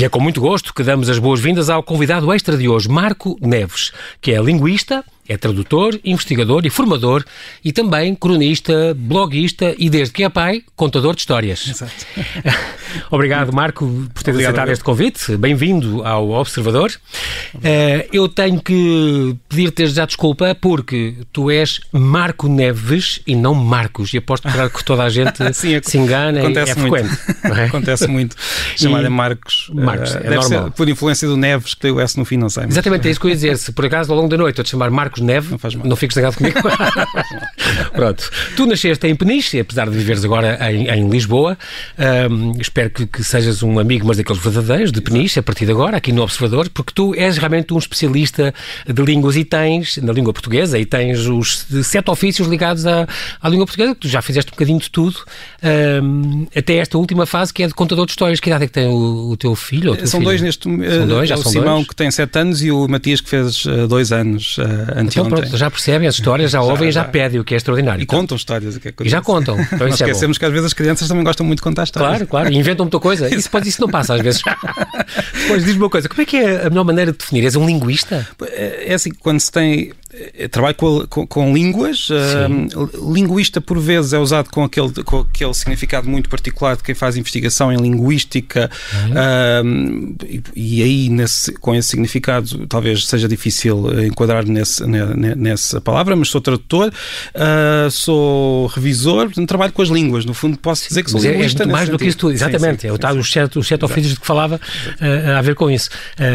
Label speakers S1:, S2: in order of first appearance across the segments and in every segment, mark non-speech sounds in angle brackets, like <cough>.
S1: E é com muito gosto que damos as boas-vindas ao convidado extra de hoje, Marco Neves, que é linguista, é tradutor, investigador e formador e também cronista, bloguista e, desde que é pai, contador de histórias.
S2: Exato. <laughs>
S1: Obrigado, Marco, por ter aceitado este convite. Bem-vindo ao Observador. Uh, eu tenho que pedir-te já desculpa porque tu és Marco Neves e não Marcos. E aposto que toda a gente <laughs> Sim, se engana
S2: acontece
S1: é frequente.
S2: É? <laughs> Acontece muito. Chamar a Marcos.
S1: Marcos, uh, é normal.
S2: por influência do Neves que tem o S no fim, não sei.
S1: Mas... Exatamente, é isso que eu ia dizer. Se por acaso ao longo da noite eu te chamar Marcos Neve, não, faz mal. não fiques zangado comigo. <laughs> Pronto. Tu nasceste em Peniche, apesar de viveres agora em, em Lisboa. Um, espero que, que, sejas um amigo, mas daqueles verdadeiros, de Peniche, a partir de agora, aqui no Observador, porque tu és realmente um especialista de línguas e tens, na língua portuguesa, e tens os sete ofícios ligados à, à língua portuguesa, que tu já fizeste um bocadinho de tudo, um, até esta última fase que é de contador de histórias. Que idade é que tem o, o teu filho?
S2: São dois neste São dois, já é o são Simão, dois? que tem sete anos, e o Matias, que fez uh, dois anos uh, então, pronto,
S1: já percebem as histórias, já, já ouvem e já, já pedem, o que é extraordinário.
S2: E então, contam histórias, o que é
S1: E já contam.
S2: Então Nós é esquecemos é que às vezes as crianças também gostam muito de contar histórias.
S1: Claro, claro, e inventam muita coisa. Isso, isso não passa às vezes. <laughs> Pois diz-me uma coisa, como é que é a melhor maneira de definir? És um linguista?
S2: É, é assim, quando se tem trabalho com, com, com línguas. Uh, linguista, por vezes, é usado com aquele, com aquele significado muito particular de quem faz investigação em linguística, uhum. uh, e, e, aí, nesse, com esse significado, talvez seja difícil enquadrar nesse, nessa palavra, mas sou tradutor, uh, sou revisor, portanto, trabalho com as línguas. No fundo, posso dizer que sou
S1: é,
S2: linguista.
S1: É mais do que isso tudo, exatamente. Sim, sim, é o tal, os sete, os sete ofícios de que falava a ver com isso.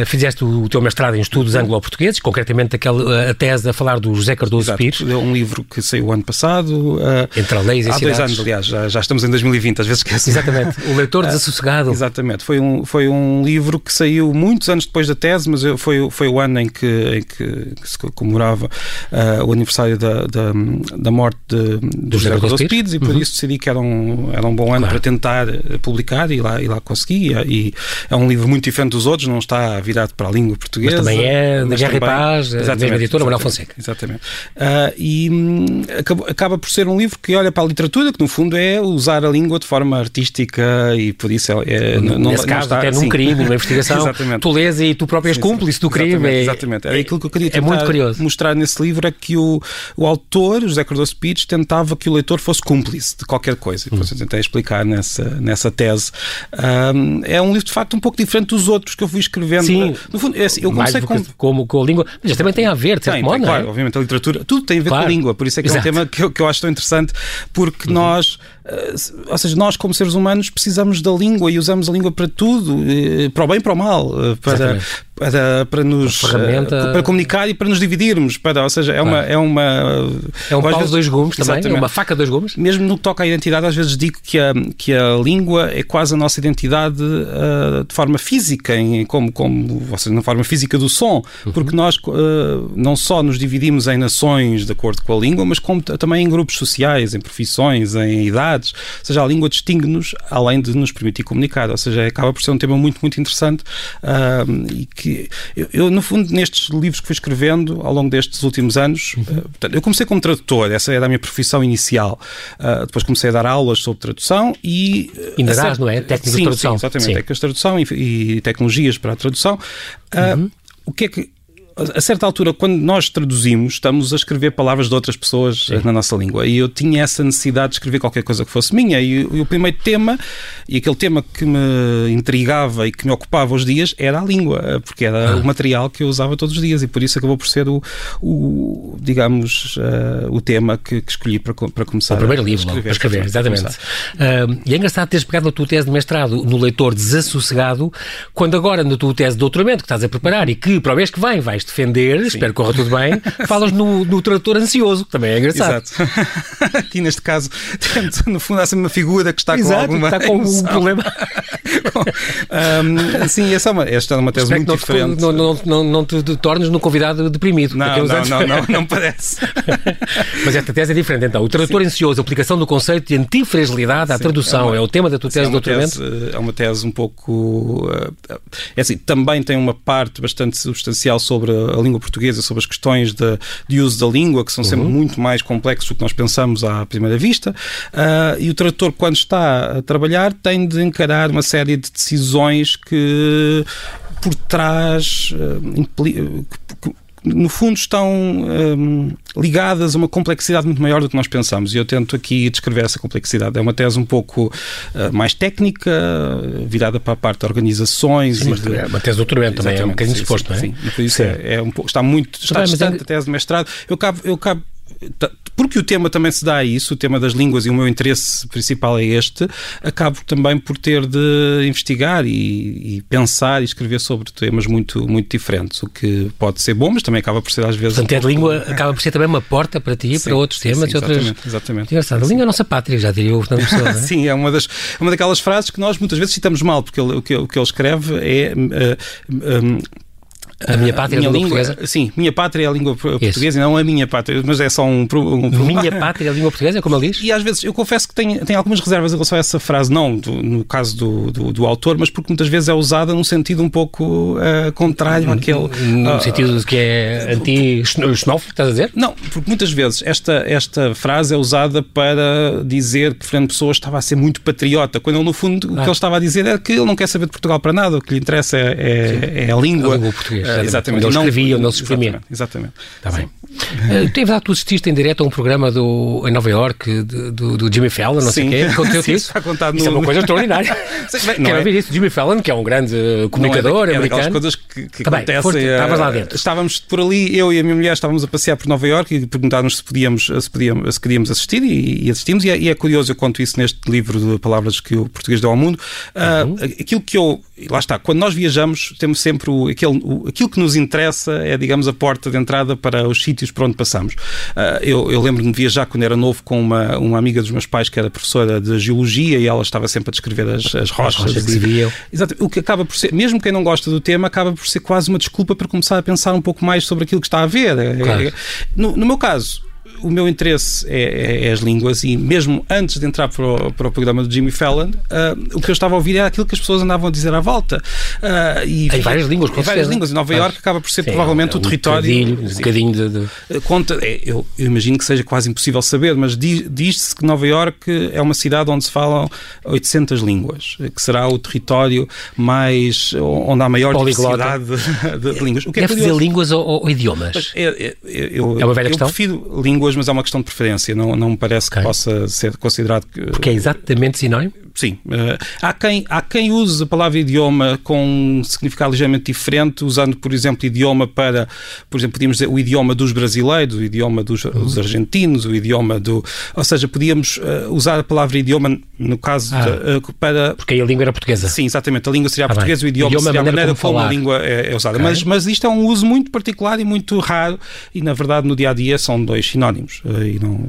S1: fizeste o, o teu mestrado em estudos uhum. anglo-portugueses, concretamente aquela, a tese a falar do José Cardoso Exato. Pires.
S2: É um livro que saiu ano passado. Uh,
S1: Entre a leis e
S2: Há dois anos, aliás, já, já, estamos em 2020, às vezes esquece.
S1: Exatamente. <laughs> O leitor desassossegado.
S2: Uh, exatamente. Foi um, foi um livro que saiu muitos anos depois da tese, mas foi, foi o ano em que, em que, se comemorava uh, o aniversário da, da, da morte de, do José Cardoso Pires, Pires e por uhum. isso decidi que era um, era um bom ano claro. para tentar publicar e lá, e lá consegui. E é um livro muito diferente dos outros, não está virado para a língua portuguesa.
S1: Mas também é da Guerra e Paz, a mesma editora, Manuel Fonseca.
S2: Exatamente. Exatamente. Uh, e um, acaba, acaba, por ser um livro que olha para a literatura, que no fundo é usar a língua de forma artística e por isso é. é
S1: não, Nesse não caso, está, até num crime, numa <laughs> investigação, exatamente. tu lês e tu próprio és cúmplice do crime.
S2: Exatamente, é, exatamente. É, aquilo que eu queria é muito curioso. mostrar nesse livro é que o, o autor, José Cardoso Pires, tentava que o leitor fosse cúmplice de qualquer coisa. Depois hum. eu tentei explicar nessa, nessa tese. Um, é um livro de facto um pouco diferente dos outros que eu fui escrevendo.
S1: Sim,
S2: no fundo, é assim, eu comecei com...
S1: como com a língua, mas também tem a ver, de certo modo, não
S2: é? Claro, obviamente a literatura, tudo tem a ver claro. com a língua, por isso é que Exato. é um tema que eu, que eu acho tão interessante, porque uhum. nós eh, ou seja, nós como seres humanos precisamos da língua e usamos a língua para tudo, eh, para o bem e para o mal, eh, para, para, para nos ferramenta... para comunicar e para nos dividirmos, para, ou seja, é uma é uma
S1: é um pau de dois gumes também, Exatamente. é uma faca de dois gumes.
S2: Mesmo no que toca à identidade, às vezes digo que a, que a língua é quase a nossa identidade uh, de forma física, em, como, como ou seja, na forma física do som, uhum. porque nós uh, não só nos dividimos em nações de acordo com a língua, mas como também em grupos sociais, em profissões, em idades ou seja, a língua distingue-nos além de nos permitir comunicar, ou seja, acaba por ser um tema muito, muito interessante uh, e que eu, eu, no fundo, nestes livros que fui escrevendo ao longo destes últimos anos, uhum. uh, portanto, eu comecei como tradutor, essa era a minha profissão inicial, uh, depois comecei a dar aulas sobre tradução e...
S1: Ainda dás, não é? Técnicas de tradução.
S2: Sim, exatamente, técnicas de tradução e, e tecnologias para a tradução. Uhum. O que é que a certa altura, quando nós traduzimos, estamos a escrever palavras de outras pessoas Sim. na nossa língua. E eu tinha essa necessidade de escrever qualquer coisa que fosse minha. E, e, o primeiro tema, e aquele tema que me intrigava e que me ocupava os dias, era a língua, porque era ah. o material que eu usava todos os dias. E por isso acabou por ser o, o digamos, uh, o tema que, que, escolhi para, para começar.
S1: O primeiro livro, a escrever, para escrever, exatamente. Uh, e é engraçado teres pegado a tua tese de mestrado no leitor desassossegado, quando agora na tua tese de doutoramento que estás a preparar e que para o mês que vem vais defender, Sim. espero que corra tudo bem, <laughs> falas no, no tradutor ansioso, que também é engraçado.
S2: Exato. <laughs> Aqui neste caso, no fundo há sempre uma figura que está
S1: Exato,
S2: com alguma
S1: está com um problema. <laughs>
S2: um, sim, essa é uma, esta é uma tese muito não diferente.
S1: Te, não, não, não, não te, tornes num convidado deprimido.
S2: Não, não, não, não, não, parece.
S1: Mas esta tese é diferente então. O tradutor sim. ansioso, a aplicação do conceito de antifragilidade à sim, tradução, é, uma, é, o tema da tua tese sim, é de doutoramento?
S2: Tese, é uma tese um pouco... Eh, é assim, também tem uma parte bastante substancial sobre a língua portuguesa, sobre as questões de, de uso da língua, que são sempre uhum. muito mais complexos do que nós pensamos à primeira vista. Uh, e o tradutor, quando está a trabalhar, tem de encarar uma série de decisões que por trás uh, no fundo, estão um, ligadas a uma complexidade muito maior do que nós pensamos. E eu tento aqui descrever essa complexidade. É uma tese um pouco uh, mais técnica, virada para a parte de organizações.
S1: Sim, de... É uma tese de doutoramento também, é um bocadinho disposto, não é? Sim,
S2: por isso é, é, um pouco, está muito, está Também, distante é... tese de mestrado. Eu cabo, eu cabo porque o tema também se dá a isso, o tema das línguas, e o meu interesse principal é este, acabo também por ter de investigar e, e, pensar e escrever sobre temas muito, muito diferentes, o que pode ser bom, mas também acaba por ser às vezes.
S1: Portanto, um a língua acaba por ser também uma porta para ti, sim, para outros temas sim, e outras.
S2: Exatamente. exatamente.
S1: A língua é a nossa pátria, já diria o Fernando Pessoa. É? <laughs>
S2: sim, é uma, das, é uma daquelas frases que nós muitas vezes citamos mal, porque ele, o, que, o que ele escreve é. Uh, um,
S1: a minha pátria minha é a língua,
S2: portuguesa? Sim, minha pátria é a língua portuguesa Isso. não a minha pátria, mas é só um, um,
S1: Minha pátria é a língua portuguesa, como ele diz?
S2: E às vezes, eu confesso que tenho, tenho algumas reservas em relação a essa frase, não do, no caso do, do, do, autor, mas porque muitas vezes é usada num sentido um pouco uh, contrário àquele.
S1: No uh, sentido de que é anti-xenófobo, estás a dizer?
S2: Não, porque muitas vezes esta, esta frase é usada para dizer que Fernando Pessoa estava a ser muito patriota, quando ele, no fundo, ah. o que ele estava a dizer é que ele não quer saber de Portugal para nada, o que lhe interessa é, é, é a língua. A língua
S1: portuguesa. Uh, exatamente. Não escrevia, não se exprimia.
S2: Exatamente.
S1: Está bem. Uh, tu, verdade, tu assististe em direto a um programa do, em Nova York do, do Jimmy Fallon, não Sim. sei o quê. Aconteceu isso? Está contado isso no... é uma coisa extraordinária. <laughs> Quero é... ouvir isso. Jimmy Fallon, que é um grande comunicador
S2: não é,
S1: é americano.
S2: coisas que, que tá acontecem. Bem,
S1: estavas lá dentro.
S2: Estávamos por ali, eu e a minha mulher estávamos a passear por Nova York e perguntámos se podíamos, se, podíamos, se queríamos assistir e, e assistimos. E é, e é, curioso, eu conto isso neste livro de palavras que o português deu ao mundo. Uh, uhum. Aquilo que eu. Lá está, quando nós viajamos, temos sempre o, aquele, o, aquilo que nos interessa é, digamos, a porta de entrada para os sítios por onde passamos. Uh, eu, eu lembro-me de viajar quando era novo com uma, uma amiga dos meus pais que era professora de geologia e ela estava sempre a descrever as, as rochas. As rochas Exato. O que acaba por ser, mesmo quem não gosta do tema, acaba por ser quase uma desculpa para começar a pensar um pouco mais sobre aquilo que está a ver. É, claro. É, no, no meu caso, o meu interesse é, é, é, as línguas e mesmo antes de entrar para o, para o programa do Jimmy Fallon, uh, o que eu estava a ouvir era aquilo que as pessoas andavam a dizer à volta.
S1: Uh, e, em várias línguas, com
S2: Em várias línguas. Em Nova Iorque acaba por ser sim, provavelmente é, o território.
S1: Bocadinho, um bocadinho de. de...
S2: Uh, conta, é, eu, eu, imagino que seja quase impossível saber, mas diz-se que Nova Iorque é uma cidade onde se falam 800 línguas, que será o território mais. onde há maior Poliglota. diversidade de, de, línguas.
S1: O que é Deve dizer línguas ou, ou idiomas?
S2: É, é, eu,
S1: é uma velha
S2: eu
S1: questão?
S2: prefiro línguas, mas é uma questão de preferência. Não, não me parece okay. que possa ser considerado. Que,
S1: Porque é exatamente sinónimo?
S2: Sim. Uh, há, quem, há quem use a palavra idioma com um significado ligeiramente diferente, usando, por exemplo, idioma para, por exemplo, podíamos dizer o idioma dos brasileiros, o idioma dos, uhum. argentinos, o idioma do. Ou seja, podíamos uh, usar a palavra idioma, no caso, ah, de, uh, para.
S1: Porque aí a língua era portuguesa.
S2: Sim, exatamente. A língua seria ah, portuguesa, o idioma, idioma seria a maneira, como, como a língua é, é usada. Okay. Mas, mas isto é um uso muito particular e muito raro, e na verdade no dia a dia são dois sinónimos. e não,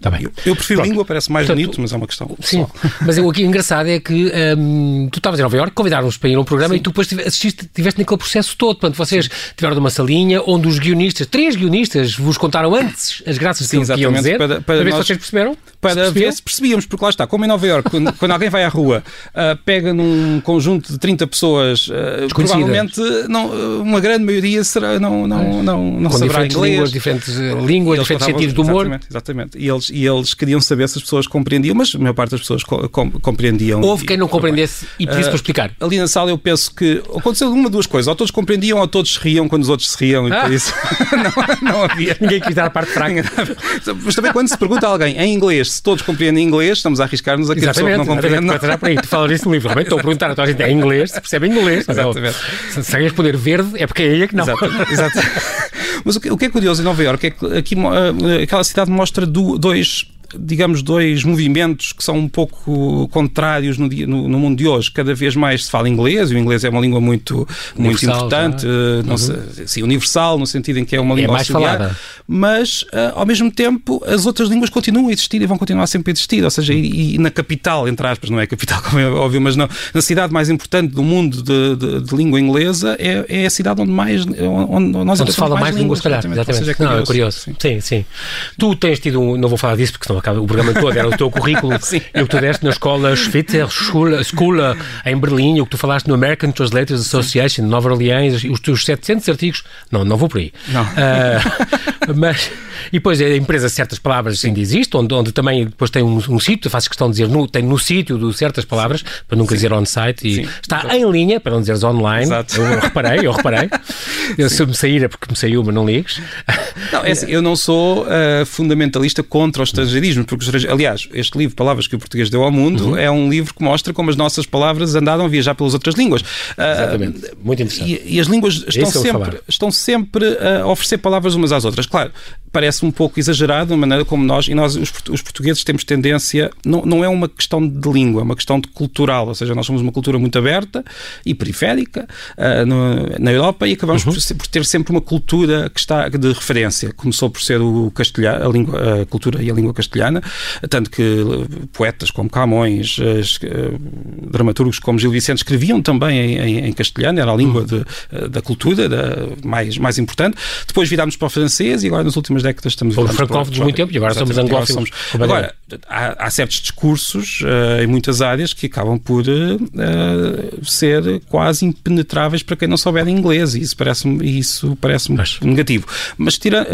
S1: tá bem.
S2: Eu, eu prefiro Pronto. língua, parece mais Portanto, bonito, mas é uma questão.
S1: Sim, mas o que é engraçado é que um, tu estavas em Nova Iorque, convidaram-nos para ir a um programa Sim. e tu depois assististe, estiveste naquele processo todo. Portanto, vocês tiveram uma salinha onde os guionistas, três guionistas, vos contaram antes as graças Sim, que iam dizer. Para, para, para ver nós, se vocês perceberam?
S2: Para se ver se percebíamos, porque lá está, como em Nova Iorque, quando, <laughs> quando alguém vai à rua, uh, pega num conjunto de 30 pessoas, uh, provavelmente não, uma grande maioria será, não, não, não, não
S1: Com
S2: saberá
S1: diferentes
S2: inglês.
S1: Línguas, diferentes línguas, diferentes sentidos do humor.
S2: Exatamente, exatamente. E eles, e eles queriam saber se as pessoas compreendiam, mas a maior parte das pessoas com, compreendiam.
S1: Houve quem não compreendesse e pedisse uh, para explicar.
S2: Ali na sala eu penso que aconteceu uma duas coisas. Ou todos compreendiam ou todos se riam quando os outros se riam. E ah. por isso <laughs> não, não havia.
S1: Ninguém quis dar a parte <laughs> fraca.
S2: Mas também quando se pergunta a alguém em inglês se todos compreendem inglês, estamos a arriscar-nos a que a pessoa não compreende. Não.
S1: Para aí, tu falas isso no livro. Estou a perguntar a toda a gente em inglês, se percebe inglês. Exatamente. Se, se responder verde, é porque é é que não.
S2: Exato. Exato. <laughs> Mas o que, o que, é curioso em Nova Iorque é que aqui, uh, aquela cidade mostra do, dois digamos, dois movimentos que são um pouco contrários no, dia, no, no, mundo de hoje. Cada vez mais se fala inglês, e o inglês é uma língua muito, muito importante, uh, uhum. sei, sim, universal, no sentido em que é uma língua é
S1: mais auxiliar, falada.
S2: mas uh, ao mesmo tempo as outras línguas continuam a existir e vão continuar sempre a existir. Ou seja, e, e na capital, entre aspas, não é capital, <laughs> como é óbvio, mas não, na cidade mais importante do mundo de, de, de língua inglesa é, é, a cidade onde mais onde nós
S1: onde se fala mais, mais línguas, se calhar. Exatamente. exatamente. Seja, é curioso. Não, é curioso. Sim. sim. sim, Tu tens tido, um, não vou falar disso porque senão acaba o programa todo, era o teu currículo <laughs> e o que tu deste na escola Schwitzer School, em Berlim, o que tu falaste no American Translators Association de Nova Orleans, os teus 700 artigos. Não, não vou por aí.
S2: Não. Uh, <laughs>
S1: mas, e depois a empresa Certas Palavras ainda existe, onde, onde também depois tem um, um sítio, faço questão de dizer, no, tem no sítio do Certas Palavras, para nunca Sim. dizer on-site, e Sim. está em linha, para não dizeres online. Exato. Eu reparei, eu reparei. <laughs> Eu, se me sair é porque me saiu, mas não ligues.
S2: Não, é assim, eu não sou uh, fundamentalista contra o estrangeirismo, porque, aliás, este livro, Palavras que o Português deu ao Mundo, uhum. é um livro que mostra como as nossas palavras andaram a viajar pelas outras línguas.
S1: Uh, Exatamente, muito interessante.
S2: E, e as línguas estão sempre, estão sempre a oferecer palavras umas às outras. Claro, parece um pouco exagerado a maneira como nós, e nós, os, portugueses, temos tendência, não, não é uma questão de língua, é uma questão de cultural, ou seja, nós somos uma cultura muito aberta e periférica uh, no, na Europa e acabamos uhum. por, por, ter sempre uma cultura que está de referência. Começou por ser o castelhano, a, língua, a cultura e a língua castelhana, tanto que poetas como Camões, uh, dramaturgos como Gil Vicente escreviam também em, em, em castelhano, era a língua uhum. de, da cultura da, mais, mais importante. Depois virámos para o francês e agora nas últimas décadas estamos
S1: Fomos francófonos muito tempo e agora somos anglófilos.
S2: Agora, há, há, certos discursos uh, em muitas áreas que acabam por uh, ser quase impenetráveis para quem não souber inglês e isso parece-me isso parece negativo. Mas, tira,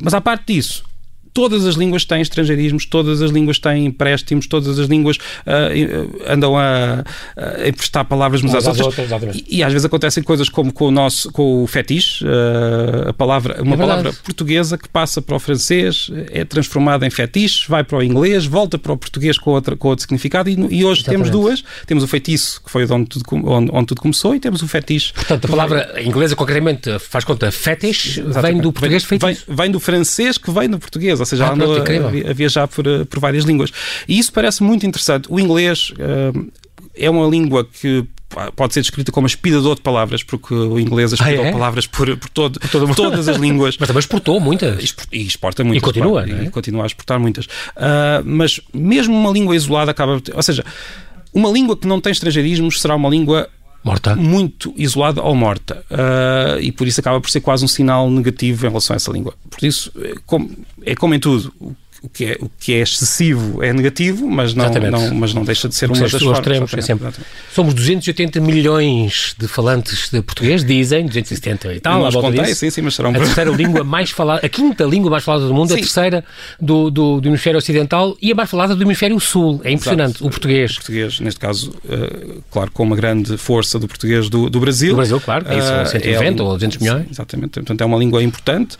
S2: mas à parte disso, todas as línguas têm estrangeirismos, todas as línguas têm empréstimos, todas as línguas uh, andam a, a emprestar palavras umas às outras. outras e, e, às vezes acontecem coisas como com o nosso com o fetiche, uh, a palavra, uma é palavra portuguesa que passa para o francês, é transformada em fetiche, vai para o inglês, volta para o português com, outra, com outro significado e, e hoje Exatamente. temos duas. Temos o feitiço, que foi onde tudo, onde, onde tudo começou, e temos o fetiche.
S1: Portanto, a palavra inglesa, concretamente, faz conta, fetiche, vem do português feitiço.
S2: Vem, vem do francês que vem do português ou seja, ah, andou a, a, viajar por, eh, por várias línguas. E isso parece muito interessante. O inglês uh, é uma língua que pode ser descrita como aspirador de palavras, porque o inglês aspirou ah, é? palavras por, por, todo, por todo todas as línguas. <laughs>
S1: Mas também exportou muitas.
S2: E exporta muitas.
S1: E continua, claro,
S2: é? E continua a exportar muitas. Uh, mas mesmo uma língua isolada acaba... Ou seja, uma língua que não tem estrangeirismos será uma língua
S1: morta.
S2: muito isolada ou morta. Uh, e por isso acaba por ser quase um sinal negativo em relação a essa língua. Por isso, é como, é como em tudo o que é, o que é excessivo é negativo, mas não, não, mas não deixa de ser uma das formas. Extremos,
S1: é sempre. Somos 280 milhões de falantes de português, dizem, 270 e tal.
S2: Não contei, sim, sim, mas serão...
S1: A terceira língua mais falada, a quinta língua mais falada do mundo, sim. a terceira do, do, do, hemisfério ocidental e a mais falada do hemisfério sul. É impressionante, Exato. o português. O
S2: português, neste caso, uh, claro, com uma grande força do português do, do Brasil. Do
S1: Brasil, claro, uh, são 190 é, ou 200 milhões.
S2: Exatamente, portanto é uma língua importante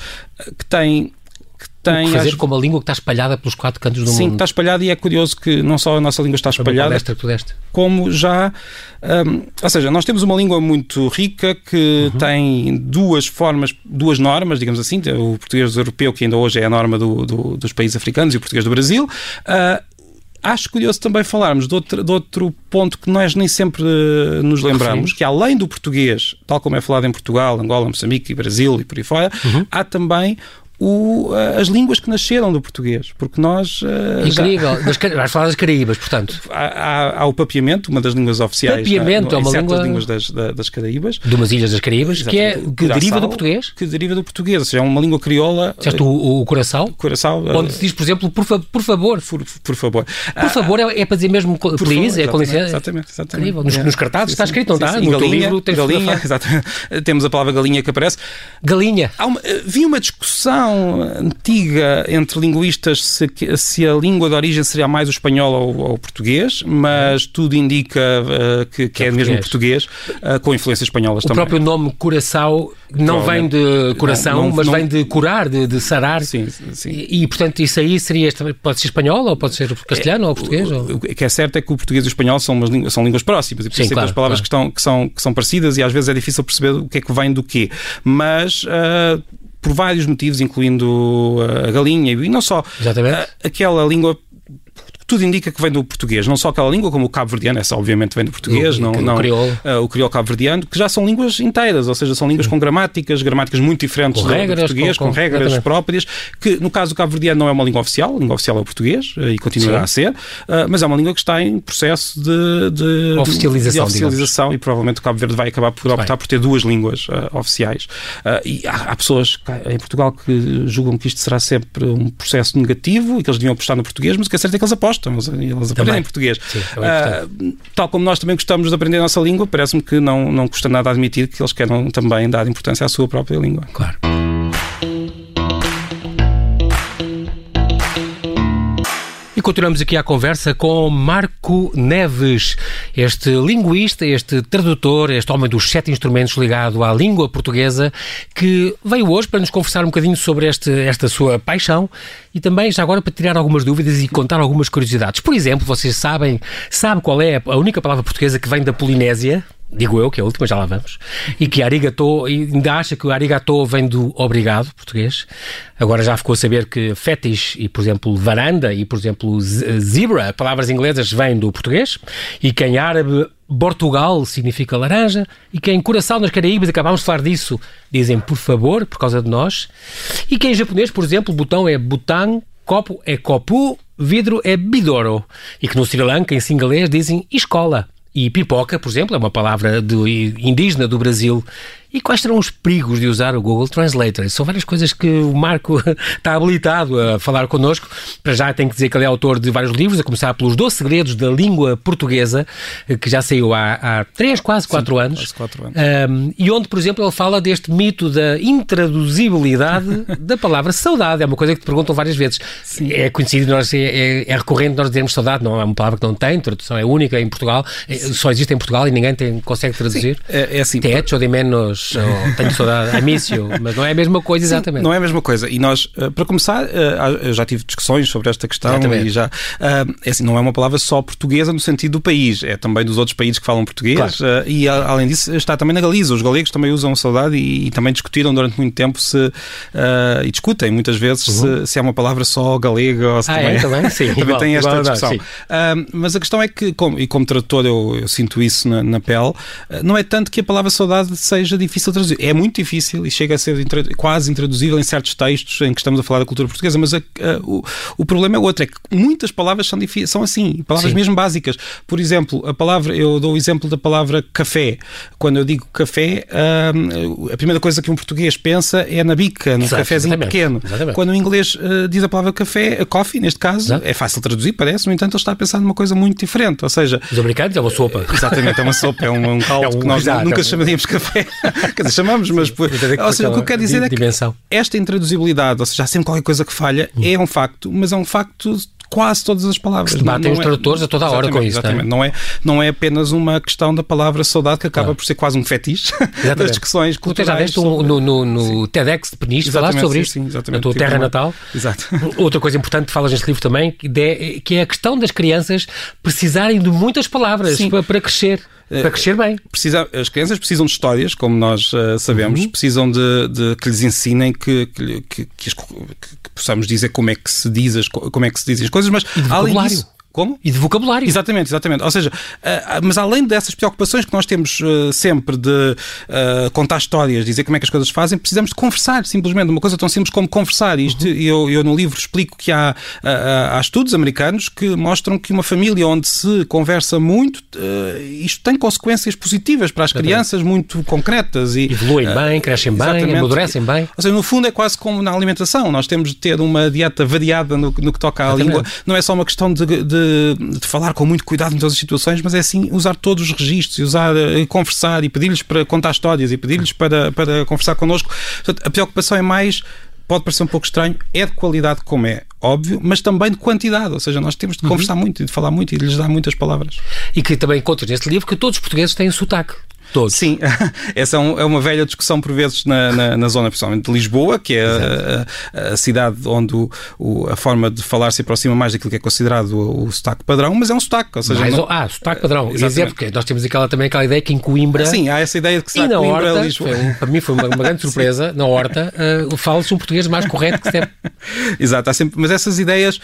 S2: que tem tem.
S1: O fazer com uma língua que está espalhada pelos quatro cantos do
S2: Sim,
S1: mundo.
S2: Sim, está espalhada e é curioso que não só a nossa língua está espalhada, como já. Um, ou seja, nós temos uma língua muito rica que uhum. tem duas formas, duas normas, digamos assim, o português europeu, que ainda hoje é a norma do, do, dos países africanos, e o português do Brasil. Uh, acho curioso também falarmos de outro, de outro ponto que nós nem sempre uh, nos lembramos, que além do português, tal como é falado em Portugal, Angola, Moçambique e Brasil e por aí fora, uhum. há também o, as línguas que nasceram do português, porque nós...
S1: Uh, Incrível, já... das, vais falar das Caraíbas, portanto.
S2: Há, há, há, o papiamento, uma das línguas oficiais.
S1: Papiamento, na, no, é uma língua...
S2: línguas das, das Caraíbas.
S1: De umas ilhas das Caraíbas, que, é, que deriva do português.
S2: Que deriva do português, ou seja, é uma língua crioula...
S1: Dizeste o, o Curaçao?
S2: Curaçao.
S1: Onde se diz, por exemplo, por, fa por favor.
S2: Por, por favor.
S1: Por favor é, é, para dizer mesmo please,
S2: é
S1: com licença.
S2: Exatamente, exatamente.
S1: Incrível. Nos, nos cartazes está escrito, não está?
S2: no galinha, livro tens galinha, <laughs> exatamente. Temos a palavra galinha que aparece.
S1: Galinha.
S2: Uma, vi uma discussão antiga entre linguistas se, se a língua de origem seria mais o espanhol ou, o português, mas tudo indica uh, que, que, é, é mesmo português, uh, com influências espanholas
S1: o
S2: também.
S1: O próprio nome Curaçao não vem de coração, não, não, mas não, vem de curar, de, de sarar.
S2: Sim, sim.
S1: E, e, portanto, isso aí seria, pode ser espanhol, ou pode ser castelhano, é, ou português? Ou...
S2: O que é certo é que o português e o espanhol são, umas, são línguas próximas, e por isso claro, as palavras claro. que, estão, que, são, que são parecidas, e às vezes é difícil perceber o que é que vem do quê. Mas... Uh, por vários motivos, incluindo a galinha e não só.
S1: Exatamente.
S2: Aquela língua tudo indica que vem do português, não só aquela língua, como o cabo-verdiano, essa obviamente vem do português,
S1: o,
S2: não,
S1: o
S2: não
S1: crioulo.
S2: Uh, o crioulo cabo-verdiano, que já são línguas inteiras, ou seja, são línguas com gramáticas, gramáticas muito diferentes
S1: com
S2: do,
S1: regras,
S2: do português, com, com, com regras exatamente. próprias, que no caso do cabo-verdiano não é uma língua oficial, a língua oficial é o português e continuará Sim. a ser, uh, mas é uma língua que está em processo de, de
S1: oficialização,
S2: de oficialização e provavelmente o Cabo Verde vai acabar por optar por ter duas línguas uh, oficiais. e há, há pessoas em Portugal que julgam que isto será sempre um processo negativo e que eles deviam apostar no português, mas o que é certo é que eles apostam, eles, eles aprendem em português.
S1: Sim, é
S2: uh, tal como nós também gostamos de aprender a nossa língua, parece-me que não, não custa nada admitir que eles querem também dar importância à sua própria língua.
S1: Claro. E continuamos aqui a conversa com Marco Neves, este linguista, este tradutor, este homem dos sete instrumentos ligado à língua portuguesa, que veio hoje para nos conversar um bocadinho sobre este, esta sua paixão e também já agora para tirar algumas dúvidas e contar algumas curiosidades. Por exemplo, vocês sabem, sabe qual é a única palavra portuguesa que vem da Polinésia? Digo eu, que é a última, já lá vamos, e que arigato, ainda acha que o arigato vem do obrigado, português. Agora já ficou a saber que fetish e, por exemplo, varanda e, por exemplo, zebra, palavras inglesas, vêm do português, e que em árabe Portugal significa laranja, e que em Curaçao, nas Caraíbas, acabámos de falar disso, dizem por favor, por causa de nós, e que em japonês, por exemplo, botão é butang, copo é copu, vidro é bidoro, e que no Sri Lanka, em singalês, dizem escola. E pipoca, por exemplo, é uma palavra indígena do Brasil e quais serão os perigos de usar o Google Translator? São várias coisas que o Marco <laughs> está habilitado a falar connosco. Para já tem que dizer que ele é autor de vários livros, a começar pelos 12 Segredos da Língua Portuguesa, que já saiu há, há 3, quase 4 anos.
S2: Quase 4 anos.
S1: Um, e onde, por exemplo, ele fala deste mito da intraduzibilidade <laughs> da palavra saudade. É uma coisa que te perguntam várias vezes. Sim. É conhecido, nós, é, é, é, recorrente nós dizermos saudade, não é uma palavra que não tem, tradução é única em Portugal, é, só existe em Portugal e ninguém tem, consegue traduzir. Sim.
S2: É, é assim.
S1: Te hecho de menos ou tenho saudade, amício, mas não é a mesma coisa exatamente.
S2: Sim, não é a mesma coisa. E nós, eh, para começar, eh, eu já tive discussões sobre esta questão exatamente. e já, eh, é assim, não é uma palavra só portuguesa no sentido do país, é também dos outros países que falam português claro. e além disso está também na Galiza. Os galegos também usam saudade e, e também discutiram durante muito tempo se, e discutem muitas vezes uhum. se, se, é uma palavra só galega ou se
S1: ah,
S2: também,
S1: é, também? Sim, <laughs>
S2: também
S1: igual,
S2: tem esta
S1: igual,
S2: discussão. mas a questão é que, como, e como tradutor eu, eu sinto isso na, na pele, não é tanto que a palavra saudade seja difícil de traduzir. É muito difícil difícil e chega a ser quase intraduzível em certos textos em que estamos a falar da cultura portuguesa, mas a, a, o, o problema é outro, é que muitas palavras são, são assim, palavras Sim. mesmo básicas. Por exemplo, a palavra, eu dou o exemplo da palavra café. Quando eu digo café, hum, a primeira coisa que um português pensa é na bica, no Exato, cafezinho exatamente. pequeno. Exatamente. Quando o inglês uh, diz a palavra café, coffee, neste caso, Exato. é fácil traduzir, parece, no entanto, ele está a pensar numa coisa muito diferente. Ou seja,
S1: os americanos é uma sopa.
S2: Exatamente, é uma sopa, é um, um <laughs> caldo é um, que nós exato, nunca é um... chamaríamos café. <laughs> Quer dizer, chamamos, mas ou seja, o que eu quero dizer é que esta intraduzibilidade, ou seja, há sempre qualquer coisa que falha, hum. é um facto, mas é um facto quase todas as palavras.
S1: Que debatem os é- tradutores é, a toda a hora com isso.
S2: Exatamente. Não é? Não, é, apenas uma questão da palavra saudade que acaba claro. por ser quase um fetiche <laughs> das discussões culturais.
S1: Tu já deste sobre... no, no, no TEDx de Peniche, falaste sobre isto, sim, exatamente. na tua terra uma... natal.
S2: Exato. <laughs>
S1: Outra coisa importante, falas neste livro também, que é a questão das crianças precisarem de muitas palavras para, para crescer. Para crescer bem.
S2: Precisa, as crianças precisam de histórias, como nós uh, sabemos, uhum. precisam de, de, que lhes ensinem que, que, que, que, que, possamos dizer como é que se diz as, como é que se dizem as coisas, mas além disso,
S1: como? E de vocabulário.
S2: Exatamente, exatamente. Ou seja, uh, mas além dessas preocupações que nós temos uh, sempre de contar histórias, dizer como é que as coisas se fazem, precisamos de conversar, simplesmente. Uma coisa tão simples como conversar. Isto, uhum. eu, eu no livro explico que há, há estudos americanos que mostram que uma família onde se conversa muito, isto tem consequências positivas para as exatamente. crianças, muito concretas. E,
S1: Evoluem bem, crescem bem, amadurecem bem.
S2: Ou seja, no fundo é quase como na alimentação. Nós temos de ter uma dieta variada no, no que toca à exatamente. língua. Não é só uma questão de, de de, falar com muito cuidado em todas as situações, mas é assim usar todos os registros e usar e conversar e pedir-lhes para contar histórias e pedir-lhes para, para conversar connosco. Portanto, a preocupação é mais pode parecer um pouco estranho, é de qualidade, como é óbvio, mas também de quantidade. Ou seja, nós temos de conversar uhum. muito e de falar muito e de lhes dar muitas palavras.
S1: E que também encontras neste livro que todos os portugueses têm sotaque. Todos.
S2: Sim, <laughs> essa é, é, uma velha discussão por vezes na, na, na zona, principalmente de Lisboa, que é a, a, cidade onde o, o, a forma de falar se aproxima mais daquilo que é considerado o, o sotaque padrão, mas é um sotaque. Ou seja,
S1: mais,
S2: não...
S1: Ah, sotaque padrão. Dizer, porque nós temos aquela, também aquela ideia que em Coimbra.
S2: Sim, há essa ideia de que
S1: e na
S2: Coimbra,
S1: Horta,
S2: Lisboa.
S1: Um, para mim foi uma, uma grande <laughs> surpresa, na Horta, uh, fala-se um português mais correto que deve. <laughs>
S2: Exato, há sempre, mas essas ideias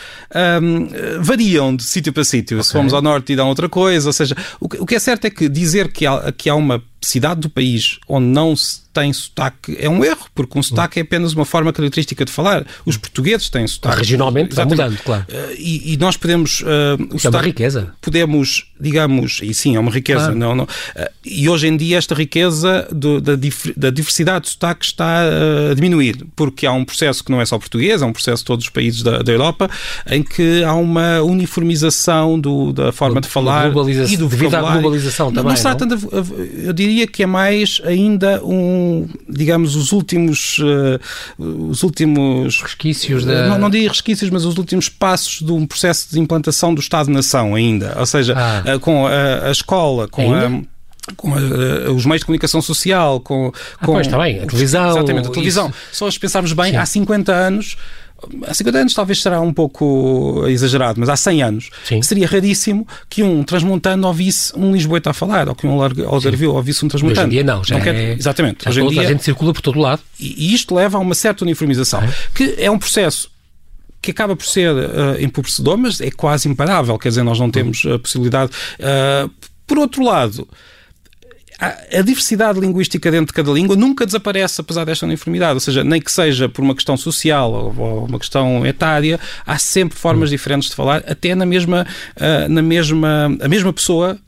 S2: um, variam de sítio para sítio. Okay. Se formos ao norte e dão outra coisa, ou seja, o que, o que é certo é que dizer que há, que há uma to cidade do país onde não se tem sotaque é um erro, porque um sotaque é apenas uma forma característica de falar. Os portugueses têm sotaque.
S1: Regionalmente vai mudando, claro.
S2: Uh, e, e, nós podemos. Uh,
S1: o Isso é uma riqueza.
S2: Podemos, digamos, e sim, é uma riqueza. Claro. Não, não, uh, e hoje em dia esta riqueza do, da, da, diversidade de sotaque está a diminuir, porque há um processo que não é só português, é um processo de todos os países da, da Europa, em que há uma uniformização do, da forma de falar e do
S1: devido à globalização também.
S2: Não, não tanto, eu diria que é mais ainda um digamos, os últimos, uh, os últimos
S1: resquícios da...
S2: Não, não diria resquícios, mas os últimos passos de um processo de implantação do Estado-nação ainda. Ou seja, ah. uh, com a, a, escola, com ainda? a com uh, os meios de comunicação social, com.
S1: Ah, com pois, está bem, a televisão.
S2: Exatamente, a televisão. Isso. Só se pensarmos bem, Sim. há 50 anos há 50 anos talvez será um pouco exagerado, mas há 100 anos Sim. seria raríssimo que um transmontano ouvisse um lisboeta a falar, ou que um algarvio ouvisse um transmontano.
S1: Hoje em dia não, já
S2: não
S1: quer... é...
S2: Exatamente.
S1: Já
S2: Hoje
S1: em
S2: dia...
S1: a gente circula por todo lado.
S2: E, e isto leva a uma certa uniformização, é. que é um processo que acaba por ser uh, empobrecedor, mas é quase imparável, quer dizer, nós não temos a possibilidade. Uh, por outro lado, a diversidade linguística dentro de cada língua nunca desaparece apesar desta uniformidade, ou seja, nem que seja por uma questão social ou uma questão etária, há sempre formas hum. diferentes de falar, até na mesma, uh, na mesma, a mesma pessoa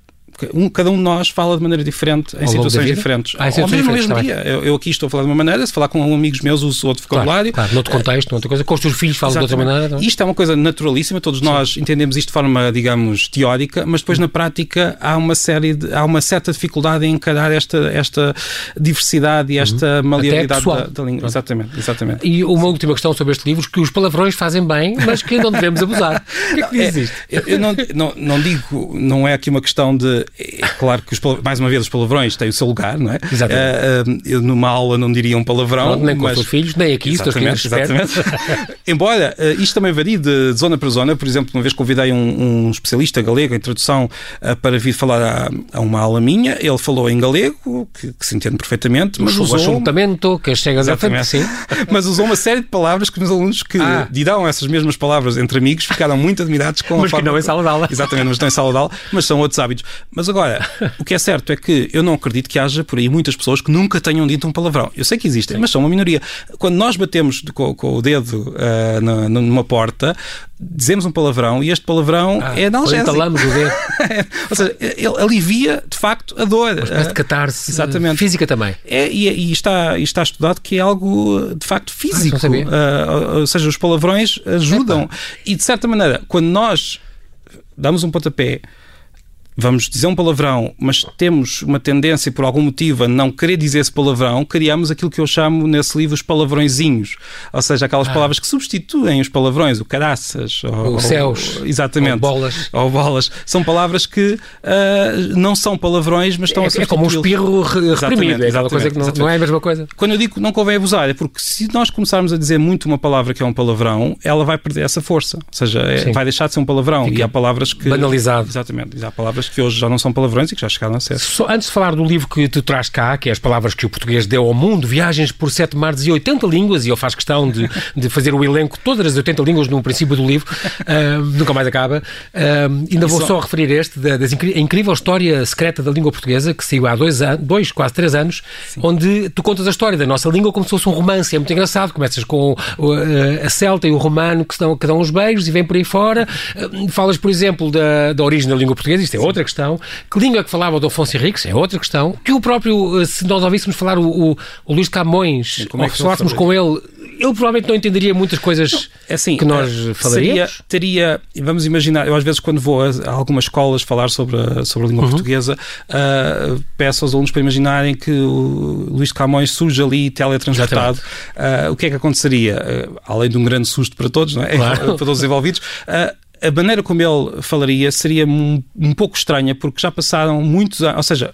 S2: um, cada um de nós fala de maneira diferente em situações diferentes.
S1: Ah,
S2: Ao
S1: mesmo,
S2: mesmo dia. Eu, eu, aqui estou a falar de uma maneira, se falar com amigos meus uso outro vocabulário.
S1: Claro, claro noutro contexto, noutra coisa. Com os teus filhos falam de outra maneira. Não?
S2: Isto é uma coisa naturalíssima, todos Sim. nós entendemos isto de forma, digamos, teórica, mas depois na prática há uma série de, há uma certa dificuldade em encarar esta, esta diversidade e esta uhum. maleabilidade da, da, língua. Exatamente, exatamente.
S1: E uma última questão sobre este livro, que os palavrões fazem bem, mas que não devemos abusar. <laughs> O que é que diz é, isto?
S2: Eu, eu não, não, não digo, não é aqui uma questão de. É claro que, os, mais uma vez, os palavrões têm o seu lugar, não é?
S1: Exatamente.
S2: Uh, eu numa aula não diria um palavrão.
S1: Não, nem com mas... os filhos, nem aqui,
S2: exatamente, exatamente. <laughs> Embora uh, isto também varie de, zona para zona, por exemplo, uma vez convidei um, um especialista galego em tradução para vir falar a, a, uma aula minha, ele falou em galego, que, que se entende perfeitamente, mas o usou...
S1: ajuntamento, que chega exatamente assim. <laughs>
S2: mas usou uma série de palavras que os alunos que ah. dirão essas mesmas palavras entre amigos ficaram muito admirados com
S1: mas
S2: a forma...
S1: que não em sala de aula.
S2: Exatamente, mas não em sala de aula, mas são outros hábitos. Mas agora, o que é certo é que eu não acredito que haja por aí muitas pessoas que nunca tenham dito um palavrão. Eu sei que existem, Sim. mas são uma minoria. Quando nós batemos com, com o dedo uh, na, numa porta, dizemos um palavrão e este palavrão ah, é analgésico.
S1: Entalamos o dedo. <laughs>
S2: Ou seja, ele alivia, de facto, a dor.
S1: Uma espécie de catarse Exatamente. física também.
S2: É, e, e, está, e está estudado que é algo, de facto, físico.
S1: Ah,
S2: uh, ou seja, os palavrões ajudam. Epa. E, de certa maneira, quando nós damos um pontapé vamos dizer um palavrão, mas temos uma tendência, por algum motivo, a não querer dizer esse palavrão, criamos aquilo que eu chamo nesse livro os palavrõezinhos. Ou seja, aquelas ah. palavras que substituem os palavrões, o caraças,
S1: ou, ou céus,
S2: ou, exatamente, ou
S1: bolas.
S2: Ou bolas. São palavras que uh, não são palavrões, mas estão
S1: é,
S2: a substituir.
S1: É como um espirro reprimido, é aquela coisa que não, não, é a mesma coisa.
S2: Quando eu digo não convém abusar, é porque se nós começarmos a dizer muito uma palavra que é um palavrão, ela vai perder essa força. Ou seja, é, vai deixar de ser um palavrão. Fica e há palavras que.
S1: Banalizado.
S2: Exatamente. Há palavras que hoje já não são palavrões e que já chegaram a ser.
S1: Só, antes de falar do livro que tu traz cá, que é as palavras que o português deu ao mundo, viagens por sete mares e 80 línguas, e eu faço questão de, de fazer o elenco todas as 80 línguas no princípio do livro, uh, nunca mais acaba. Uh, ainda vou só... referir este, da, incri incrível história secreta da língua portuguesa, que saiu há dois, anos, dois quase três anos, Sim. onde tu contas a história da nossa língua como se fosse um romance. É muito engraçado. Começas com uh, a celta e o romano que, estão, que dão uns beijos e vem por aí fora. falas, por exemplo, da, da origem da língua portuguesa, isto é Sim. Outra questão. Que língua é que falava do Afonso Henriques, é outra questão. Que o próprio, eh, se nós ouvíssemos falar o, o, o Luís Camões, Como é ou se falássemos com ele, ele provavelmente não entenderia muitas coisas é assim, que nós uh, falaríamos.
S2: Seria, teria, vamos imaginar, eu às vezes quando vou a, a algumas escolas falar sobre a, sobre a língua uhum. portuguesa, uh, peço aos alunos para imaginarem que o Luís Camões surge ali teletransportado. Uh, o que é que aconteceria? Uh, além de um grande susto para todos, não é? Claro. <laughs> para todos os envolvidos. Uh, a maneira como ele falaria seria um, um pouco estranha, porque já passaram muitos anos, ou seja,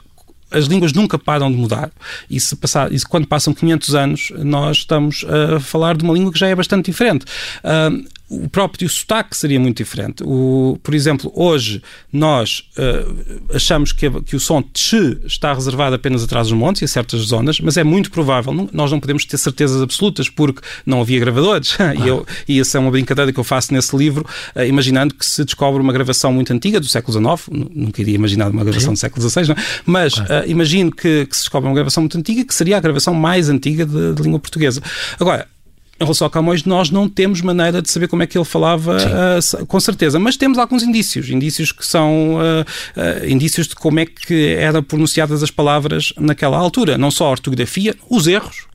S2: as línguas nunca param de mudar. E, se passar, e quando passam 500 anos, nós estamos a falar de uma língua que já é bastante diferente. Uh, o próprio sotaque seria muito diferente. O, por exemplo, hoje nós uh, achamos que, que, o som tch está reservado apenas atrás dos montes e em certas zonas, mas é muito provável, não, nós não podemos ter certezas absolutas porque não havia gravadores. Ah. <laughs> e, eu, e essa é uma brincadeira que eu faço nesse livro, uh, imaginando que se descobre uma gravação muito antiga, do século XIX, nunca iria imaginar uma gravação Sim. do século XVI, não? É? mas uh, imagino que, que, se descobre uma gravação muito antiga, que seria a gravação mais antiga de, de língua portuguesa. Agora, em relação ao Camões, nós não temos maneira de saber como é que ele falava uh, com certeza, mas temos alguns indícios, indícios que são uh, indícios de como é que eram pronunciadas as palavras naquela altura, não só a ortografia, os erros,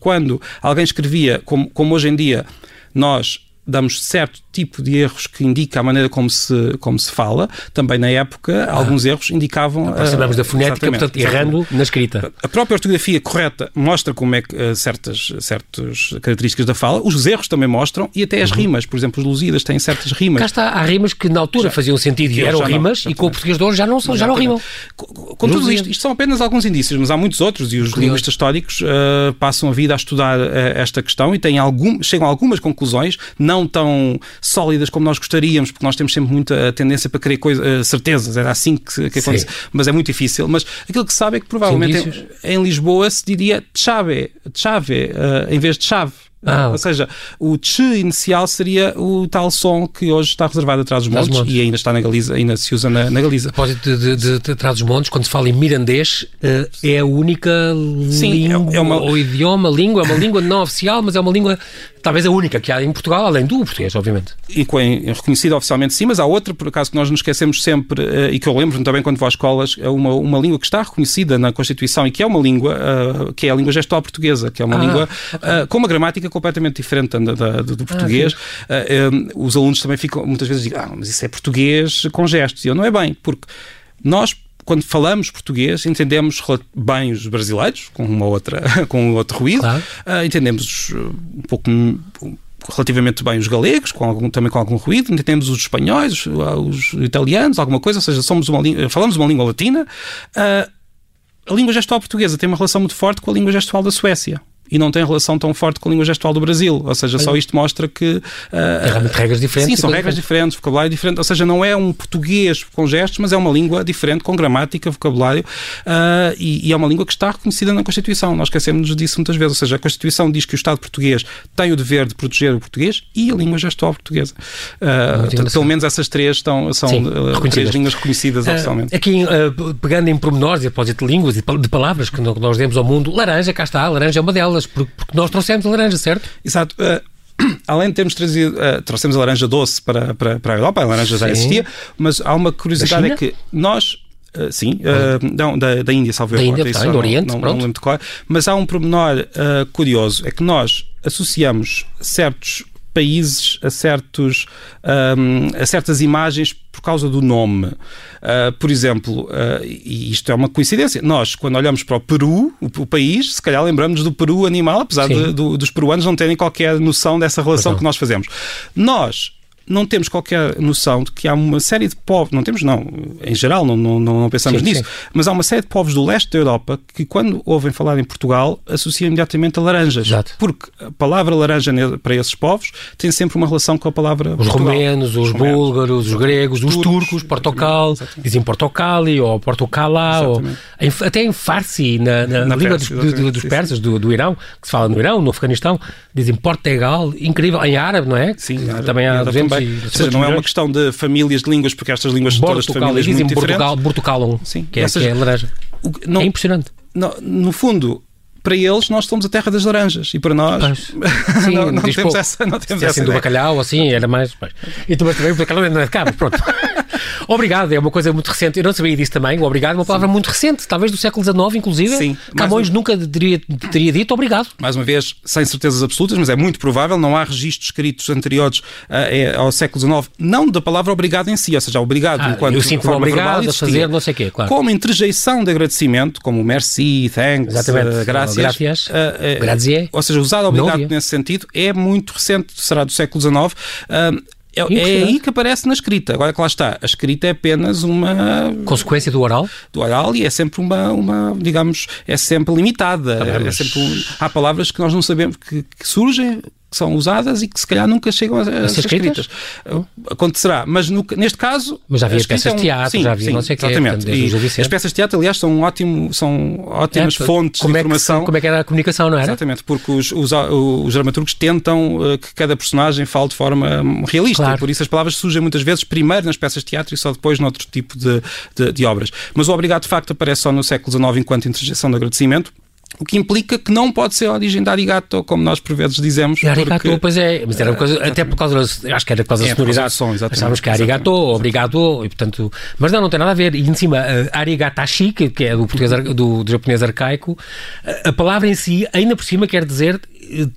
S2: quando alguém escrevia, como, como hoje em dia nós damos certo tipo de erros que indica a maneira como se, como se fala. Também na época, ah. alguns erros indicavam.
S1: Aproximamos uh, da fonética, portanto, errando na escrita.
S2: A própria ortografia correta mostra como é que uh, certas, certas características da fala, os erros também mostram e até as uhum. rimas. Por exemplo, os Lusíadas têm certas rimas.
S1: Cá está, há rimas que na altura já, faziam sentido e eram rimas não, e com o português de hoje já não, são, já não rimam.
S2: Com, com tudo isto, isto são apenas alguns indícios, mas há muitos outros e os Curioso. linguistas históricos uh, passam a vida a estudar esta questão e têm algum, chegam a algumas conclusões, não tão sólidas como nós gostaríamos, porque nós temos sempre muita tendência para querer coisa, uh, certezas, era assim que, que acontece, mas é muito difícil. Mas aquilo que se sabe é que provavelmente em, em, Lisboa se diria chave, chave, uh, em vez de chave. Ah, Ou seja, o ch inicial seria o tal som que hoje está reservado atrás dos montes, montes, e ainda está na Galiza, ainda se usa na, na Galiza.
S1: A de, de, de, de atrás dos montes, quando se fala em mirandês, é a única Sim, língua, é, é uma... ou idioma, língua, é uma língua não oficial, mas é uma língua talvez a única que há em Portugal, além do português, obviamente.
S2: E com, reconhecida oficialmente sim, mas há outra, por acaso, que nós nos esquecemos sempre, uh, e que eu lembro também quando vou às escolas, é uma, uma língua que está reconhecida na Constituição e que é uma língua, uh, que é a língua gestual portuguesa, que é uma ah, língua okay. com uma gramática completamente diferente da, da, do, português, ah, uh, os alunos também ficam, muitas vezes dizem, ah, mas isso é português com gestos. E eu, não é bem, porque nós quando falamos português, entendemos bem os brasileiros, com uma outra, <laughs> com outro ruído, claro. uh, entendemos um pouco relativamente bem os galegos, com algum, também com algum ruído, entendemos os espanhóis, os, os italianos, alguma coisa, ou seja, somos uma, falamos uma língua latina. Uh, a língua gestual portuguesa tem uma relação muito forte com a língua gestual da Suécia e não tem relação tão forte com a língua gestual do Brasil. Ou seja, só isto mostra que. Uh,
S1: realmente regras diferentes.
S2: Sim, são regras diferentes, vocabulário diferente. Ou seja, não é um português com gestos, mas é uma língua diferente, com gramática, vocabulário, uh, e, e, é uma língua que está reconhecida na Constituição. Nós esquecemos disso muitas vezes. Ou seja, a Constituição diz que o Estado português tem o dever de proteger o português e a língua gestual portuguesa. Uh, portanto, pelo menos essas três estão, são Sim, três línguas reconhecidas oficialmente.
S1: Aqui, pegando em pormenores, a propósito de línguas e de palavras que nós demos ao mundo, laranja, cá está, laranja é uma delas, porque nós trouxemos a laranja, certo?
S2: Exato. Uh, <clears throat> além de termos trazido, uh, trouxemos a laranja doce para, para, para a Europa, a laranja Sim. já existia, mas há uma curiosidade é que nós Uh, sim, uh, não, da, da Índia, salvo
S1: Da Índia, tá, do Oriente,
S2: não, não, não lembro qual. Mas há um pormenor uh, curioso, é que nós associamos certos países a, certos, um, a certas imagens por causa do nome. Uh, por exemplo, uh, e isto é uma coincidência, nós, quando olhamos para o Peru, o, o país, se calhar lembramos do Peru animal, apesar de, do, dos peruanos não terem qualquer noção dessa relação que nós fazemos. Nós, não temos qualquer noção de que há uma série de povos, não temos não, em geral não, não, não pensamos sim, nisso, sim. mas há uma série de povos do leste da Europa que quando ouvem falar em Portugal associam imediatamente a laranjas. Exato. Porque a palavra laranja para esses povos tem sempre uma relação com a palavra
S1: Os Portugal. romenos, os, os búlgaros, os gregos, os turcos, Portocal, dizem Portocali ou Portocala, ou, em, até em Farsi, na, na, na língua dos, do, dos persas, do, do Irão, que se fala no Irão, no Afeganistão, dizem Portugal, incrível, em árabe, não é?
S2: Sim, também há exemplos também. Ou seja, não é uma questão de famílias de línguas, porque estas línguas são todas de famílias muito diferentes.
S1: Bortocalon, Sim. Que, é, seja, que é laranja. Não, é impressionante.
S2: No, no fundo, para eles nós somos a terra das laranjas e para nós <laughs> Sim, não, não temos essa não temos
S1: essa do bacalhau assim era mais e tu mas também o bacalhau não é de cabo pronto <laughs> Obrigado, é uma coisa muito recente. Eu não sabia disso também. O obrigado é uma palavra Sim. muito recente, talvez do século XIX, inclusive. Sim. Camões nunca teria, teria dito obrigado.
S2: Mais uma vez, sem certezas absolutas, mas é muito provável, não há registros escritos anteriores uh, ao século XIX, não da palavra obrigado em si, ou seja, obrigado ah, enquanto
S1: eu sinto obrigado verbal, a fazer não sei o quê, claro.
S2: Como interjeição de agradecimento, como merci, thanks, Exatamente. Uh, gracias.
S1: Gracias. Uh, uh,
S2: Ou seja, usado obrigado nesse sentido é muito recente, será do século XIX. Uh, é, é, aí que aparece na escrita. Agora que lá está, a escrita é apenas uma.
S1: Consequência do oral?
S2: Do oral e é sempre uma, uma digamos, é sempre limitada. Ah, é sempre um, há palavras que nós não sabemos que, que surgem que são usadas e que se calhar nunca chegam a, a, ser escritas. escritas. Acontecerá, mas no, neste caso.
S1: Mas já havia peças de teatro, sim, já havia sim, não sei o que. Exatamente.
S2: as peças de teatro, aliás, são, ótimo, são ótimas é, fontes de informação.
S1: É que, como é que era a comunicação, não era?
S2: Exatamente, porque os, os, os dramaturgos tentam uh, que cada personagem fale de forma hum, realista, claro. por isso as palavras surgem muitas vezes primeiro nas peças de teatro e só depois noutro tipo de, de, de obras. Mas o obrigado, de facto, aparece só no século XIX enquanto interjeição de agradecimento. O que implica que não pode ser a origem de arigato, como nós por vezes dizemos.
S1: E arigato, porque... pois é, mas era coisa, até por causa, acho que era por causa da é, sonoridade. Som, Achávamos que é arigato, obrigado, e portanto, mas não, não tem nada a ver. E em cima, uh, arigatashi, que, que é do, português, do, do japonês arcaico, a, a palavra em si, ainda por cima, quer dizer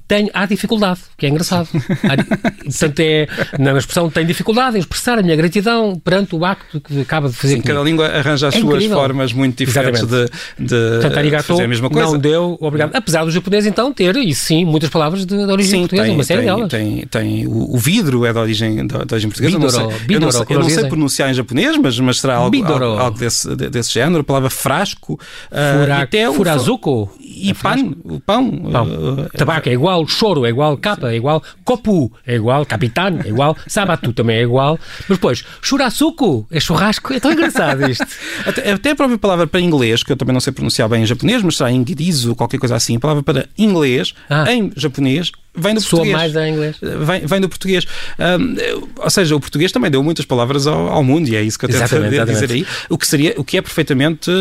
S1: tem, há dificuldade, que é engraçado. Há, <laughs> portanto, é, na expressão tem dificuldade em expressar a minha gratidão perante o acto que acaba de fazer. Sim,
S2: cada língua arranja as é suas incrível. formas muito diferentes de, de
S1: portanto, arigato, fazer a mesma coisa. Não deu, obrigado. Apesar do japonês, então, ter, e sim, muitas palavras de, de origem sim, portuguesa, tem, uma série
S2: tem,
S1: delas.
S2: Tem, tem o, o, vidro é de origem, de, de origem portuguesa. Bidoro, eu não sei, bidoro, eu não sei, eu não sei pronunciar em japonês, mas, mas será algo, algo, algo, desse, desse género. A palavra frasco.
S1: Fura, uh, até furazuko.
S2: E pão. O pão. pão.
S1: Uh, Tabaco é igual, choro é igual capa, é igual copu, é igual capitão, é igual <laughs> sabatu também é igual. Mas depois, churrasco é churrasco, é tão engraçado isto. <laughs>
S2: até, até, a própria palavra para inglês, que eu também não sei pronunciar bem em japonês, mas será ingirizo, qualquer coisa assim, a palavra para inglês, ah. em japonês, vem do Soa português.
S1: mais a inglês.
S2: Vem, vem do português. Um, ou seja, o português também deu muitas palavras ao, ao mundo e é isso que eu tento dizer aí. O que, seria, o que é perfeitamente,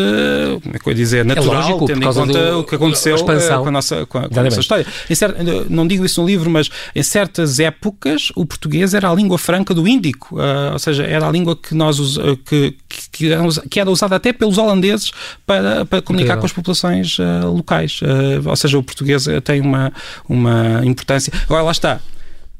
S2: como é que eu ia dizer, é natural, é lógico, tendo em conta do, o que aconteceu a eh, com a nossa, com a, com a nossa história. Certo, não digo isso no livro, mas em certas épocas o português era a língua franca do Índico, uh, ou seja, era a língua que nós que, que, que, era usada até pelos holandeses para, para comunicar com as populações uh, locais. Uh, ou seja, o português tem uma, uma importância. Agora, lá está.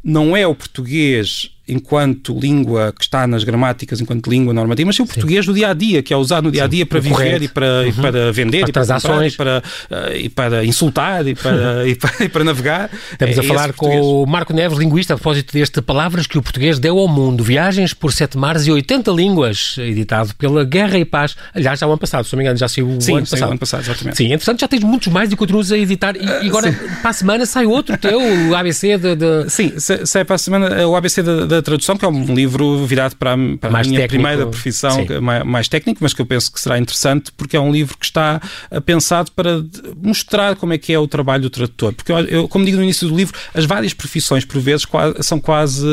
S2: Não é o português enquanto língua que está nas gramáticas, enquanto língua normativa, mas sim o português do dia a dia, que é usado no dia a dia para viver e para, uhum. e para vender
S1: para
S2: e,
S1: para
S2: e, para, uh, e para insultar e para, <laughs> e para, e para navegar.
S1: Estamos é a falar com o Marco Neves, linguista, a propósito deste Palavras que o português deu ao mundo. Viagens por sete mares e 80 línguas, editado pela Guerra e Paz. Aliás, já o ano passado, se não me engano, já saiu o
S2: sim,
S1: ano passado.
S2: o ano passado, exatamente.
S1: Sim, entretanto já tens muitos mais e continuas a editar. E, agora, para a semana, sai outro teu, o ABC de... de...
S2: Sim, sai para a semana o ABC da, da tradução, que é um livro virado para a, para a minha técnico, primeira profissão, mais, mais, técnico, mas que eu penso que será interessante porque é um livro que está eh, pensado para mostrar como é que é o trabalho do tradutor. Porque, eu, como digo no início do livro, as várias profissões, por vezes, são quase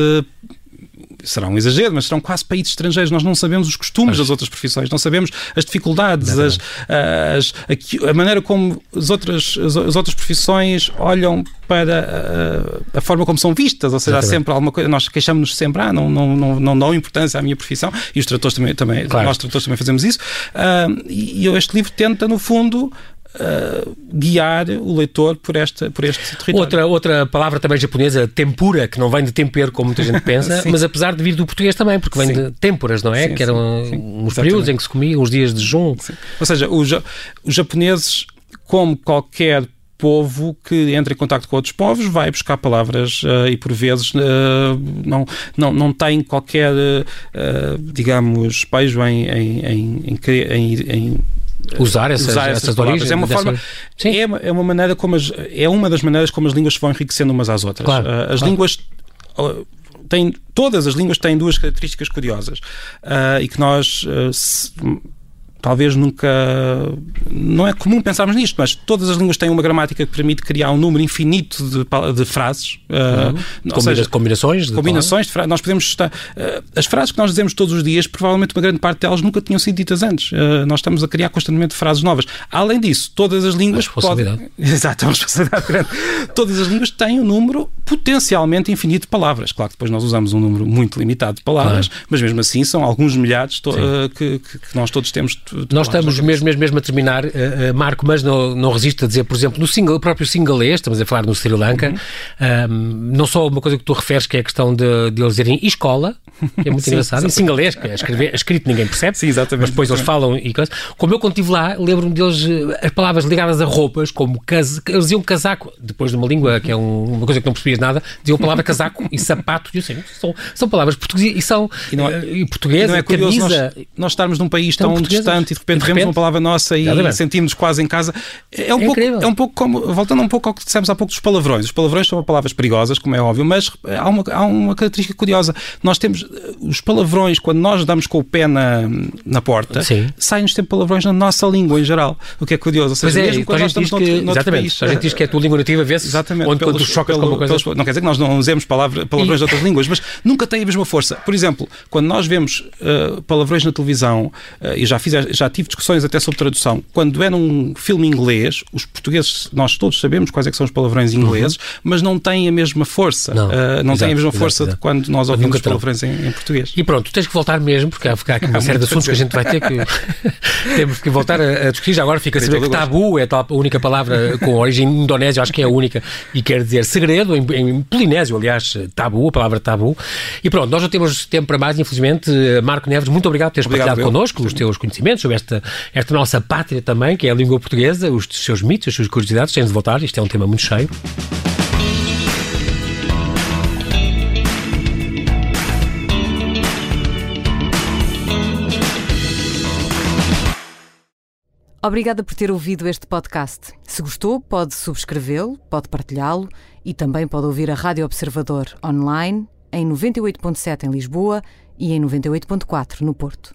S2: será um exagero, mas serão quase países estrangeiros. Nós não sabemos os costumes mas... das outras profissões, não sabemos as dificuldades, as, as, a, a, maneira como as outras, as, as outras profissões olham para a, a, forma como são vistas, ou seja, Exatamente. há sempre alguma coisa, nós queixamos-nos sempre, ah, não, não, não, não dão importância à minha profissão, e os tratores também, também claro. nós tratores também fazemos isso, uh, e este livro tenta, no fundo, Uh, guiar o leitor por, esta, por este território.
S1: Outra, outra palavra também japonesa, tempura, que não vem de tempero, como muita gente pensa, <laughs> mas apesar de vir do português também, porque vem sim. de temporas, não é? Sim, que eram sim, uns períodos em que se comia, uns dias de junho.
S2: Ou seja, os, os japoneses, como qualquer povo que entra em contato com outros povos vai buscar palavras uh, e por vezes uh, não, não, não tem qualquer, uh, digamos, pejo em, em, em, em, em
S1: usar essas, usar essas, essas palavras.
S2: É uma forma, é, é uma maneira como as, é uma das maneiras como as línguas se vão enriquecendo umas às outras.
S1: Claro,
S2: uh, as
S1: claro.
S2: línguas uh, têm, todas as línguas têm duas características curiosas uh, e que nós se, talvez nunca. Não é comum pensarmos nisto, mas todas as línguas têm uma gramática que permite criar um número infinito de, de frases.
S1: Uhum. Uh, Combina seja, combinações de
S2: combinações de frases. Nós podemos estar. Uh, as frases que nós dizemos todos os dias, provavelmente uma grande parte delas nunca tinham sido ditas antes. Uh, nós estamos a criar constantemente frases novas. Além disso, todas as línguas.
S1: Podem... <laughs>
S2: Exato, é uma responsabilidade grande. todas as línguas têm um número potencialmente infinito de palavras. Claro que depois nós usamos um número muito limitado de palavras, claro. mas mesmo assim são alguns milhares que, que, que nós todos temos
S1: Nós estamos mesmo, mesmo, mesmo a terminar, uh, uh, Marco, mas não, não resisto a dizer, por exemplo, no single, próprio singalês, estamos a falar no Sri Lanka, uhum. não só uma coisa que tu referes, que é a questão de, de eles dizerem escola, que é muito <laughs> Sim, engraçado, em singalês, que é escrever, escrito ninguém percebe,
S2: Sim, exatamente,
S1: mas depois
S2: exatamente.
S1: eles falam e coisas. Como eu quando estive lá, lembro-me deles, as palavras ligadas a roupas, como cas... eles diziam casaco, depois de uma língua que é um, uma coisa que não percebias nada, diziam a palavra casaco e sapato, e assim, são, são palavras portuguesas e são e não é, e portuguesa,
S2: não é curioso camisa. Nós, nós estarmos num país tão distante e de repente, vemos uma palavra nossa e sentimos quase em casa. É um, é pouco, é um pouco como, voltando um pouco ao que dissemos há pouco dos palavrões. Os palavrões são palavras perigosas, como é óbvio, mas há uma, há uma característica curiosa. Nós temos os palavrões, quando nós damos com o pé na, na porta, saem-nos sempre palavrões na nossa língua em geral, o que é curioso. Ou seja,
S1: pois é, mesmo quando nós estamos que, noutro, exatamente, país. A gente diz que é a tua língua nativa, vê-se
S2: exatamente,
S1: onde pelos, quando chocas
S2: pelo,
S1: com uma coisa.
S2: Pelos, não quer dizer que nós não usemos palavra, palavrões e... de outras línguas, mas nunca tem a mesma força. Por exemplo, quando nós vemos uh, palavrões na televisão, uh, e já, fiz, já tive discussões até sobre tradução, quando é num filme inglês, os portugueses, nós todos sabemos quais é são os palavrões ingleses, uhum. mas não têm a mesma força. Não, uh, não exato, têm a mesma força exato, de quando nós ouvimos os palavrões em, em, português.
S1: E pronto, tens que voltar mesmo, porque há, há aqui uma série de assuntos que a gente vai ter que. <laughs> temos que voltar a, a discutir. Já agora fica a saber que tabu é a única palavra com origem indonésia, acho que é a única, e quer dizer segredo, em, em polinésio, aliás, tabu, a palavra tabu. E pronto, nós não temos tempo para mais, infelizmente. Marco Neves, muito obrigado por teres obrigado, partilhado eu. connosco os teus conhecimentos sobre esta, esta nossa pátria também, que é a língua portuguesa, os seus mitos, as suas curiosidades. Tens de voltar, isto é um tema muito cheio.
S3: Obrigada por ter ouvido este podcast. Se gostou, pode subscrevê-lo, pode partilhá-lo e também pode ouvir a Rádio Observador online em 98.7 em Lisboa e em 98.4 no Porto.